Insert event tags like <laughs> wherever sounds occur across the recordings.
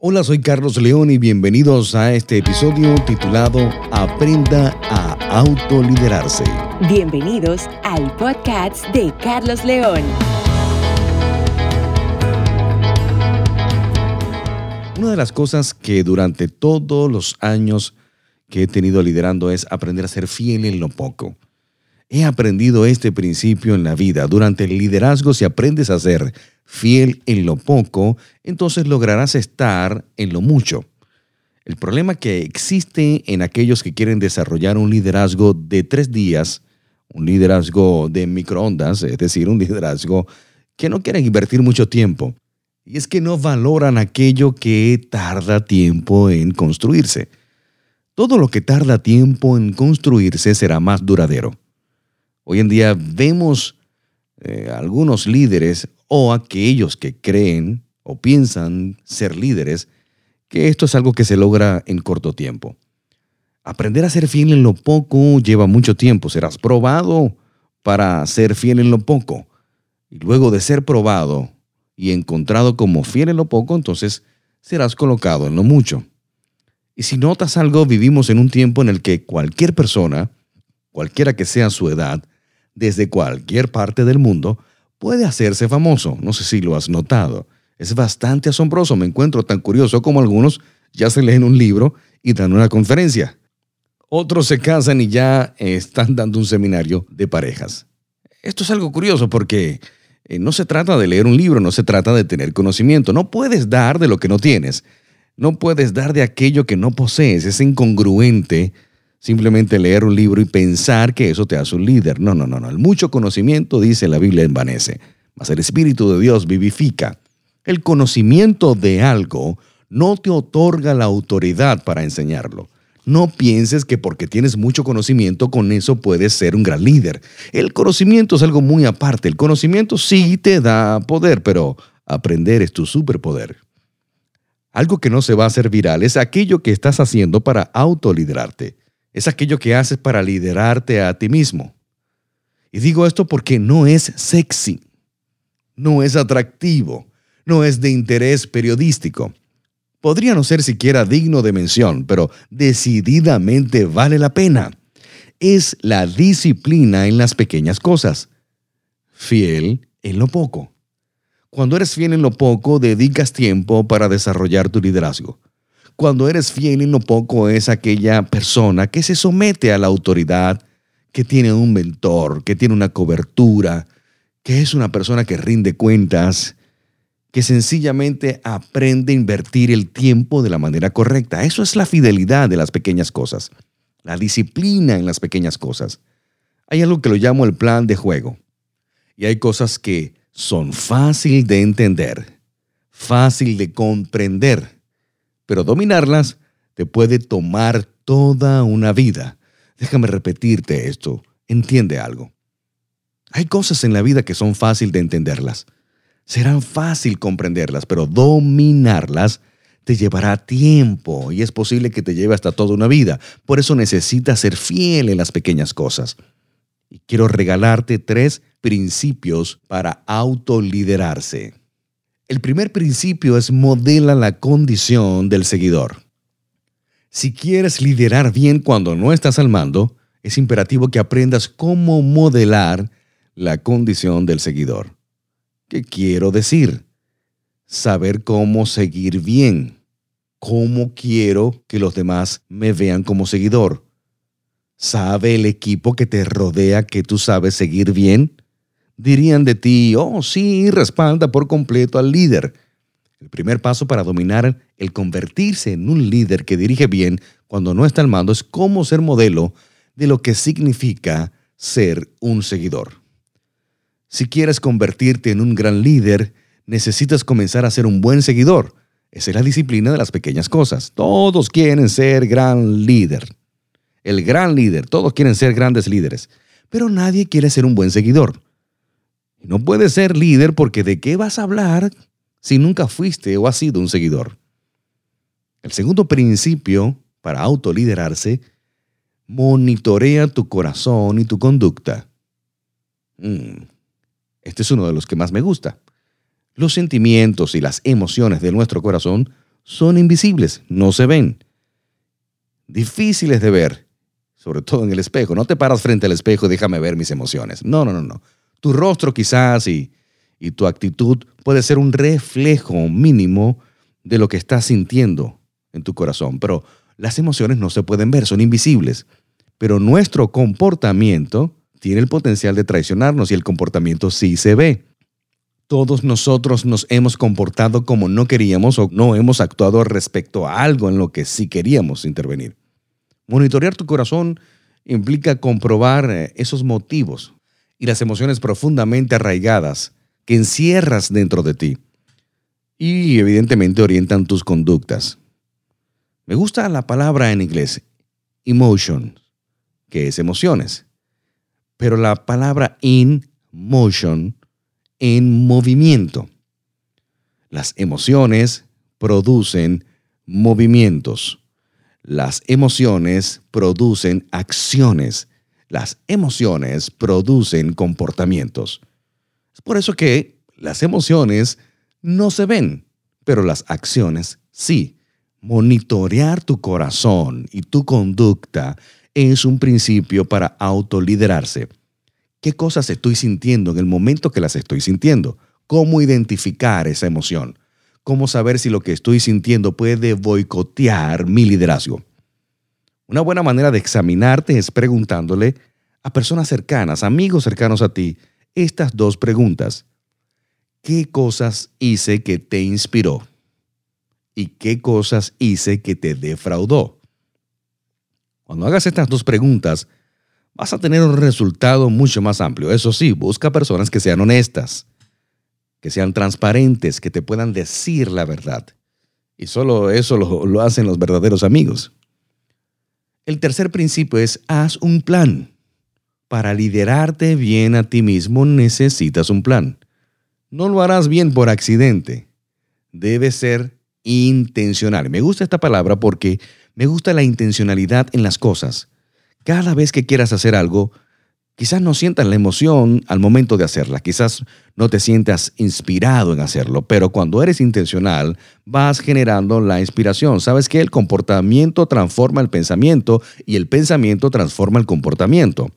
Hola, soy Carlos León y bienvenidos a este episodio titulado Aprenda a autoliderarse. Bienvenidos al podcast de Carlos León. Una de las cosas que durante todos los años que he tenido liderando es aprender a ser fiel en lo poco. He aprendido este principio en la vida. Durante el liderazgo, si aprendes a ser fiel en lo poco, entonces lograrás estar en lo mucho. El problema que existe en aquellos que quieren desarrollar un liderazgo de tres días, un liderazgo de microondas, es decir, un liderazgo que no quieren invertir mucho tiempo, y es que no valoran aquello que tarda tiempo en construirse. Todo lo que tarda tiempo en construirse será más duradero. Hoy en día vemos eh, algunos líderes o aquellos que creen o piensan ser líderes que esto es algo que se logra en corto tiempo. Aprender a ser fiel en lo poco lleva mucho tiempo. Serás probado para ser fiel en lo poco. Y luego de ser probado y encontrado como fiel en lo poco, entonces serás colocado en lo mucho. Y si notas algo, vivimos en un tiempo en el que cualquier persona, cualquiera que sea su edad, desde cualquier parte del mundo, puede hacerse famoso. No sé si lo has notado. Es bastante asombroso. Me encuentro tan curioso como algunos ya se leen un libro y dan una conferencia. Otros se casan y ya están dando un seminario de parejas. Esto es algo curioso porque eh, no se trata de leer un libro, no se trata de tener conocimiento. No puedes dar de lo que no tienes. No puedes dar de aquello que no posees. Es incongruente simplemente leer un libro y pensar que eso te hace un líder. No, no, no, no. El mucho conocimiento, dice la Biblia, envanece. Mas el Espíritu de Dios vivifica. El conocimiento de algo no te otorga la autoridad para enseñarlo. No pienses que porque tienes mucho conocimiento con eso puedes ser un gran líder. El conocimiento es algo muy aparte. El conocimiento sí te da poder, pero aprender es tu superpoder. Algo que no se va a hacer viral es aquello que estás haciendo para autoliderarte es aquello que haces para liderarte a ti mismo. Y digo esto porque no es sexy, no es atractivo, no es de interés periodístico. Podría no ser siquiera digno de mención, pero decididamente vale la pena. Es la disciplina en las pequeñas cosas. Fiel en lo poco. Cuando eres fiel en lo poco, dedicas tiempo para desarrollar tu liderazgo. Cuando eres fiel en lo poco es aquella persona que se somete a la autoridad, que tiene un mentor, que tiene una cobertura, que es una persona que rinde cuentas, que sencillamente aprende a invertir el tiempo de la manera correcta. Eso es la fidelidad de las pequeñas cosas, la disciplina en las pequeñas cosas. Hay algo que lo llamo el plan de juego. Y hay cosas que son fácil de entender, fácil de comprender pero dominarlas te puede tomar toda una vida. Déjame repetirte esto, entiende algo. Hay cosas en la vida que son fácil de entenderlas. Serán fácil comprenderlas, pero dominarlas te llevará tiempo y es posible que te lleve hasta toda una vida. Por eso necesitas ser fiel en las pequeñas cosas. Y quiero regalarte tres principios para autoliderarse. El primer principio es modela la condición del seguidor. Si quieres liderar bien cuando no estás al mando, es imperativo que aprendas cómo modelar la condición del seguidor. ¿Qué quiero decir? Saber cómo seguir bien. ¿Cómo quiero que los demás me vean como seguidor? ¿Sabe el equipo que te rodea que tú sabes seguir bien? Dirían de ti, oh sí, respalda por completo al líder. El primer paso para dominar el convertirse en un líder que dirige bien cuando no está al mando es cómo ser modelo de lo que significa ser un seguidor. Si quieres convertirte en un gran líder, necesitas comenzar a ser un buen seguidor. Esa es la disciplina de las pequeñas cosas. Todos quieren ser gran líder. El gran líder, todos quieren ser grandes líderes, pero nadie quiere ser un buen seguidor. No puedes ser líder porque ¿de qué vas a hablar si nunca fuiste o has sido un seguidor? El segundo principio para autoliderarse, monitorea tu corazón y tu conducta. Mm, este es uno de los que más me gusta. Los sentimientos y las emociones de nuestro corazón son invisibles, no se ven. Difíciles de ver, sobre todo en el espejo. No te paras frente al espejo y déjame ver mis emociones. No, no, no, no. Tu rostro quizás y, y tu actitud puede ser un reflejo mínimo de lo que estás sintiendo en tu corazón, pero las emociones no se pueden ver, son invisibles. Pero nuestro comportamiento tiene el potencial de traicionarnos y el comportamiento sí se ve. Todos nosotros nos hemos comportado como no queríamos o no hemos actuado respecto a algo en lo que sí queríamos intervenir. Monitorear tu corazón implica comprobar eh, esos motivos y las emociones profundamente arraigadas que encierras dentro de ti y evidentemente orientan tus conductas. Me gusta la palabra en inglés, emotion, que es emociones, pero la palabra in motion, en movimiento. Las emociones producen movimientos. Las emociones producen acciones. Las emociones producen comportamientos. Es por eso que las emociones no se ven, pero las acciones sí. Monitorear tu corazón y tu conducta es un principio para autoliderarse. ¿Qué cosas estoy sintiendo en el momento que las estoy sintiendo? ¿Cómo identificar esa emoción? ¿Cómo saber si lo que estoy sintiendo puede boicotear mi liderazgo? Una buena manera de examinarte es preguntándole a personas cercanas, amigos cercanos a ti, estas dos preguntas. ¿Qué cosas hice que te inspiró? y qué cosas hice que te defraudó. Cuando hagas estas dos preguntas, vas a tener un resultado mucho más amplio. Eso sí, busca personas que sean honestas, que sean transparentes, que te puedan decir la verdad. Y solo eso lo, lo hacen los verdaderos amigos. El tercer principio es haz un plan. Para liderarte bien a ti mismo necesitas un plan. No lo harás bien por accidente. Debe ser intencional. Me gusta esta palabra porque me gusta la intencionalidad en las cosas. Cada vez que quieras hacer algo, quizás no sientas la emoción al momento de hacerla, quizás no te sientas inspirado en hacerlo, pero cuando eres intencional vas generando la inspiración. Sabes que el comportamiento transforma el pensamiento y el pensamiento transforma el comportamiento.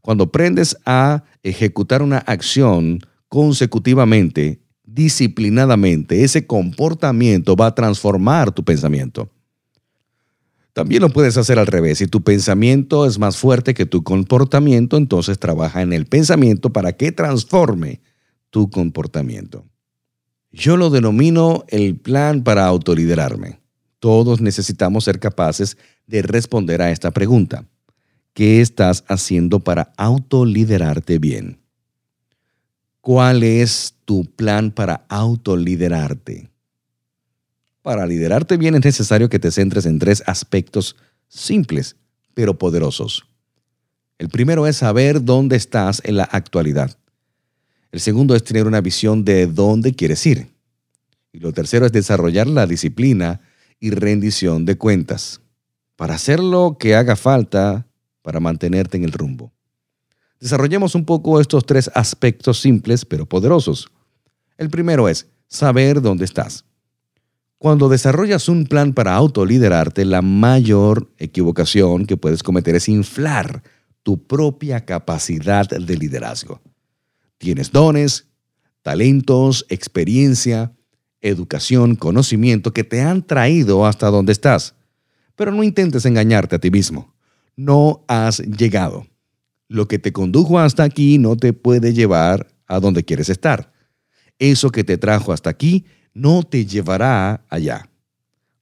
Cuando aprendes a ejecutar una acción consecutivamente, disciplinadamente, ese comportamiento va a transformar tu pensamiento. También lo puedes hacer al revés. Si tu pensamiento es más fuerte que tu comportamiento, entonces trabaja en el pensamiento para que transforme tu comportamiento. Yo lo denomino el plan para autoliderarme. Todos necesitamos ser capaces de responder a esta pregunta. ¿Qué estás haciendo para autoliderarte bien? ¿Cuál es tu plan para autoliderarte? Para liderarte bien es necesario que te centres en tres aspectos simples, pero poderosos. El primero es saber dónde estás en la actualidad. El segundo es tener una visión de dónde quieres ir. Y lo tercero es desarrollar la disciplina y rendición de cuentas para hacer lo que haga falta para mantenerte en el rumbo. Desarrollemos un poco estos tres aspectos simples pero poderosos. El primero es saber dónde estás. Cuando desarrollas un plan para autoliderarte, la mayor equivocación que puedes cometer es inflar tu propia capacidad de liderazgo. Tienes dones, talentos, experiencia, educación, conocimiento que te han traído hasta donde estás. Pero no intentes engañarte a ti mismo. No has llegado. Lo que te condujo hasta aquí no te puede llevar a donde quieres estar. Eso que te trajo hasta aquí no te llevará allá.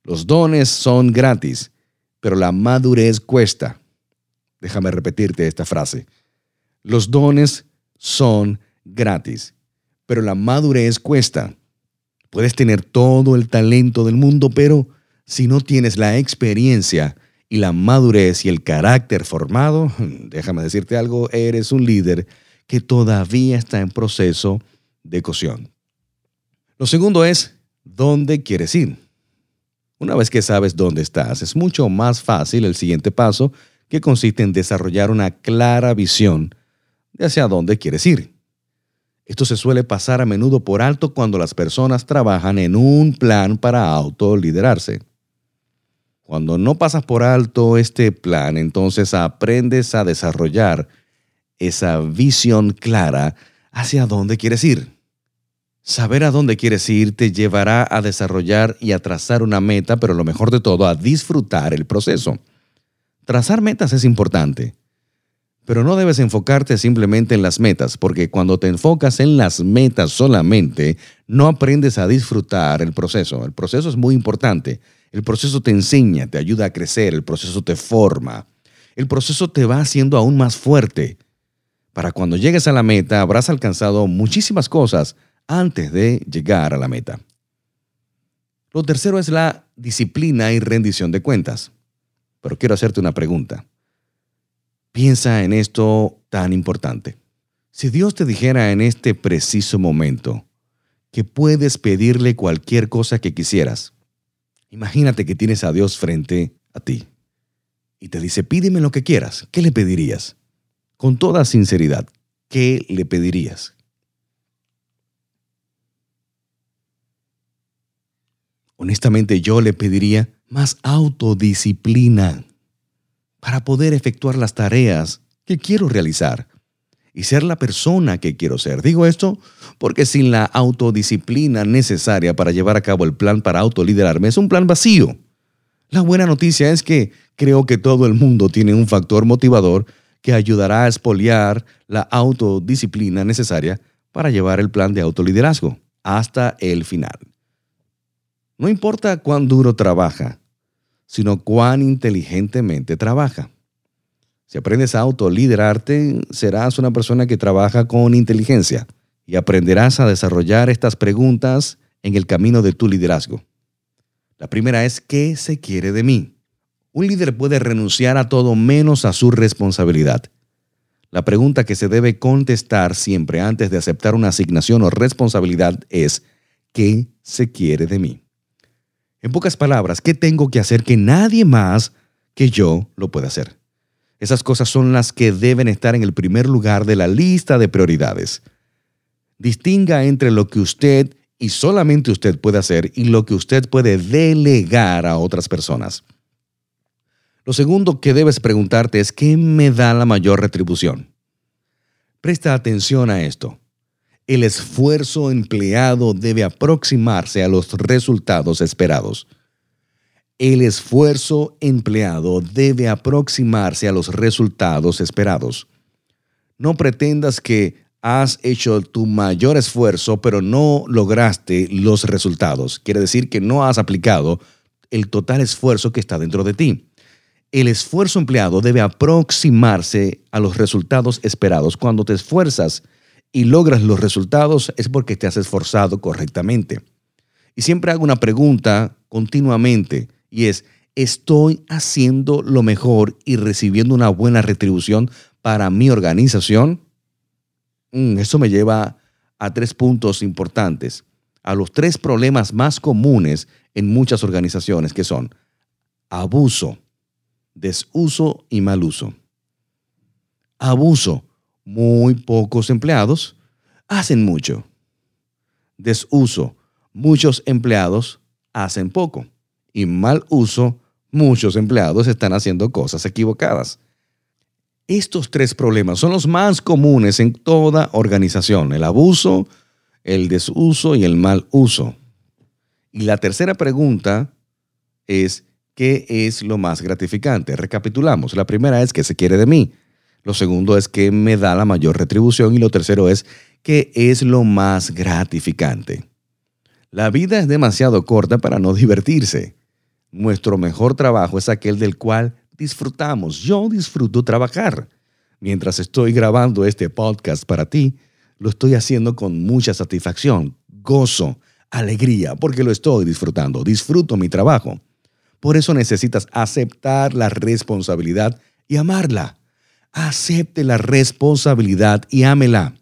Los dones son gratis, pero la madurez cuesta. Déjame repetirte esta frase. Los dones son gratis, pero la madurez cuesta. Puedes tener todo el talento del mundo, pero si no tienes la experiencia, y la madurez y el carácter formado, <laughs> déjame decirte algo, eres un líder que todavía está en proceso de cocción. Lo segundo es, ¿dónde quieres ir? Una vez que sabes dónde estás, es mucho más fácil el siguiente paso, que consiste en desarrollar una clara visión de hacia dónde quieres ir. Esto se suele pasar a menudo por alto cuando las personas trabajan en un plan para autoliderarse. Cuando no pasas por alto este plan, entonces aprendes a desarrollar esa visión clara hacia dónde quieres ir. Saber a dónde quieres ir te llevará a desarrollar y a trazar una meta, pero lo mejor de todo, a disfrutar el proceso. Trazar metas es importante, pero no debes enfocarte simplemente en las metas, porque cuando te enfocas en las metas solamente, no aprendes a disfrutar el proceso. El proceso es muy importante. El proceso te enseña, te ayuda a crecer, el proceso te forma. El proceso te va haciendo aún más fuerte. Para cuando llegues a la meta habrás alcanzado muchísimas cosas antes de llegar a la meta. Lo tercero es la disciplina y rendición de cuentas. Pero quiero hacerte una pregunta. Piensa en esto tan importante. Si Dios te dijera en este preciso momento que puedes pedirle cualquier cosa que quisieras, imagínate que tienes a Dios frente a ti y te dice, pídeme lo que quieras, ¿qué le pedirías? Con toda sinceridad, ¿qué le pedirías? Honestamente yo le pediría más autodisciplina para poder efectuar las tareas que quiero realizar y ser la persona que quiero ser. Digo esto porque sin la autodisciplina necesaria para llevar a cabo el plan para autoliderarme es un plan vacío. La buena noticia es que creo que todo el mundo tiene un factor motivador que ayudará a espoliar la autodisciplina necesaria para llevar el plan de autoliderazgo hasta el final. No importa cuán duro trabaja, sino cuán inteligentemente trabaja. Si aprendes a autoliderarte, serás una persona que trabaja con inteligencia y aprenderás a desarrollar estas preguntas en el camino de tu liderazgo. La primera es, ¿qué se quiere de mí? Un líder puede renunciar a todo menos a su responsabilidad. La pregunta que se debe contestar siempre antes de aceptar una asignación o responsabilidad es, ¿qué se quiere de mí? En pocas palabras, ¿qué tengo que hacer que nadie más que yo lo pueda hacer? Esas cosas son las que deben estar en el primer lugar de la lista de prioridades. Distinga entre lo que usted y solamente usted puede hacer y lo que usted puede delegar a otras personas. Lo segundo que debes preguntarte es ¿qué me da la mayor retribución? Presta atención a esto el esfuerzo empleado debe aproximarse a los resultados esperados. El esfuerzo empleado debe aproximarse a los resultados esperados. No pretendas que has hecho tu mayor esfuerzo pero no lograste los resultados. Quiere decir que no has aplicado el total esfuerzo que está dentro de ti. El esfuerzo empleado debe aproximarse a los resultados esperados. Cuando te esfuerzas, y logras los resultados es porque te has esforzado correctamente. Y siempre hago una pregunta continuamente y es, ¿estoy haciendo lo mejor y recibiendo una buena retribución para mi organización? Mm, eso me lleva a tres puntos importantes, a los tres problemas más comunes en muchas organizaciones que son abuso, desuso y mal uso. Abuso muy pocos empleados hacen mucho. Desuso, muchos empleados hacen poco. Y mal uso, muchos empleados están haciendo cosas equivocadas. Estos tres problemas son los más comunes en toda organización, el abuso, el desuso y el mal uso. Y la tercera pregunta es, ¿qué es lo más gratificante? Recapitulamos. La primera es, ¿qué se quiere de mí? Lo segundo es que me da la mayor retribución y lo tercero es que es lo más gratificante. La vida es demasiado corta para no divertirse. Nuestro mejor trabajo es aquel del cual disfrutamos. Yo disfruto trabajar. Mientras estoy grabando este podcast para ti, lo estoy haciendo con mucha satisfacción, gozo, alegría, porque lo estoy disfrutando. Disfruto mi trabajo. Por eso necesitas aceptar la responsabilidad y amarla acepte la responsabilidad y ámela.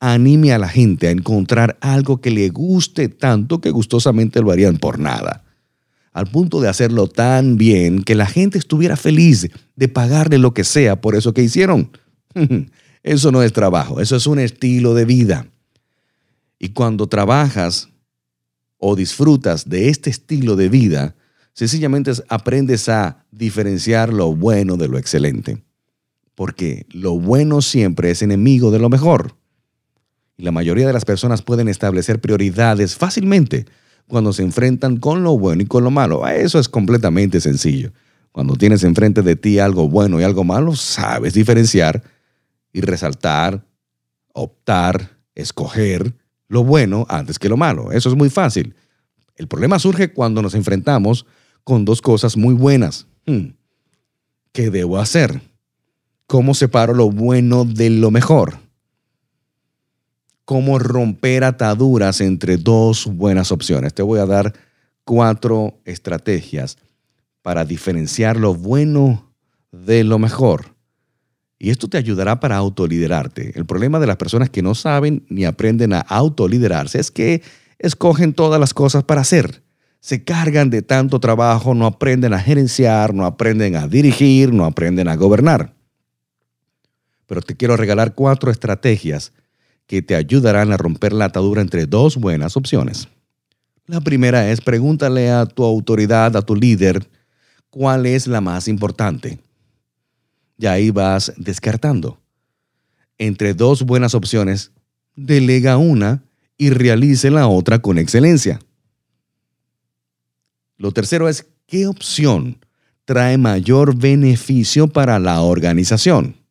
Anime a la gente a encontrar algo que le guste tanto que gustosamente lo harían por nada. Al punto de hacerlo tan bien que la gente estuviera feliz de pagarle lo que sea por eso que hicieron. <laughs> Eso no es trabajo, eso es un estilo de vida. Y cuando trabajas o disfrutas de este estilo de vida, sencillamente aprendes a diferenciar lo bueno de lo excelente. Porque lo bueno siempre es enemigo de lo mejor. Y la mayoría de las personas pueden establecer prioridades fácilmente cuando se enfrentan con lo bueno y con lo malo. Eso es completamente sencillo. Cuando tienes enfrente de ti algo bueno y algo malo, sabes diferenciar y resaltar, optar, escoger lo bueno antes que lo malo. Eso es muy fácil. El problema surge cuando nos enfrentamos con dos cosas muy buenas. Hmm. ¿Qué debo hacer? ¿Cómo separo lo bueno de lo mejor? ¿Cómo romper ataduras entre dos buenas opciones? Te voy a dar cuatro estrategias para diferenciar lo bueno de lo mejor. Y esto te ayudará para autoliderarte. El problema de las personas que no saben ni aprenden a autoliderarse es que escogen todas las cosas para hacer. Se cargan de tanto trabajo, no aprenden a gerenciar, no aprenden a dirigir, no aprenden a gobernar. Pero te quiero regalar cuatro estrategias que te ayudarán a romper la atadura entre dos buenas opciones. La primera es pregúntale a tu autoridad, a tu líder, cuál es la más importante. Y ahí vas descartando. Entre dos buenas opciones, delega una y realice la otra con excelencia. Lo tercero es qué opción trae mayor beneficio para la organización.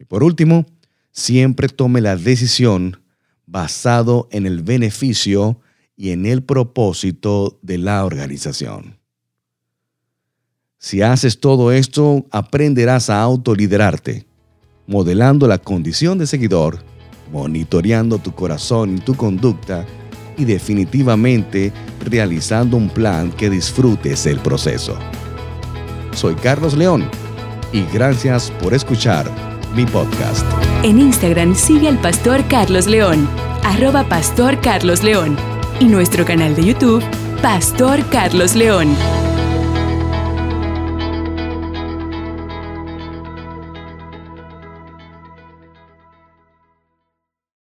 Y por último, siempre tome la decisión basado en el beneficio y en el propósito de la organización. Si haces todo esto, aprenderás a autoliderarte, modelando la condición de seguidor, monitoreando tu corazón y tu conducta y definitivamente realizando un plan que disfrutes el proceso. Soy Carlos León y gracias por escuchar mi podcast. En Instagram sigue al pastor Carlos León, arroba pastor Carlos León y nuestro canal de YouTube, Pastor Carlos León.